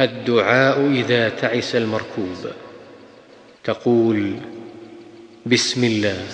الدعاء إذا تعس المركوب. تقول بسم الله.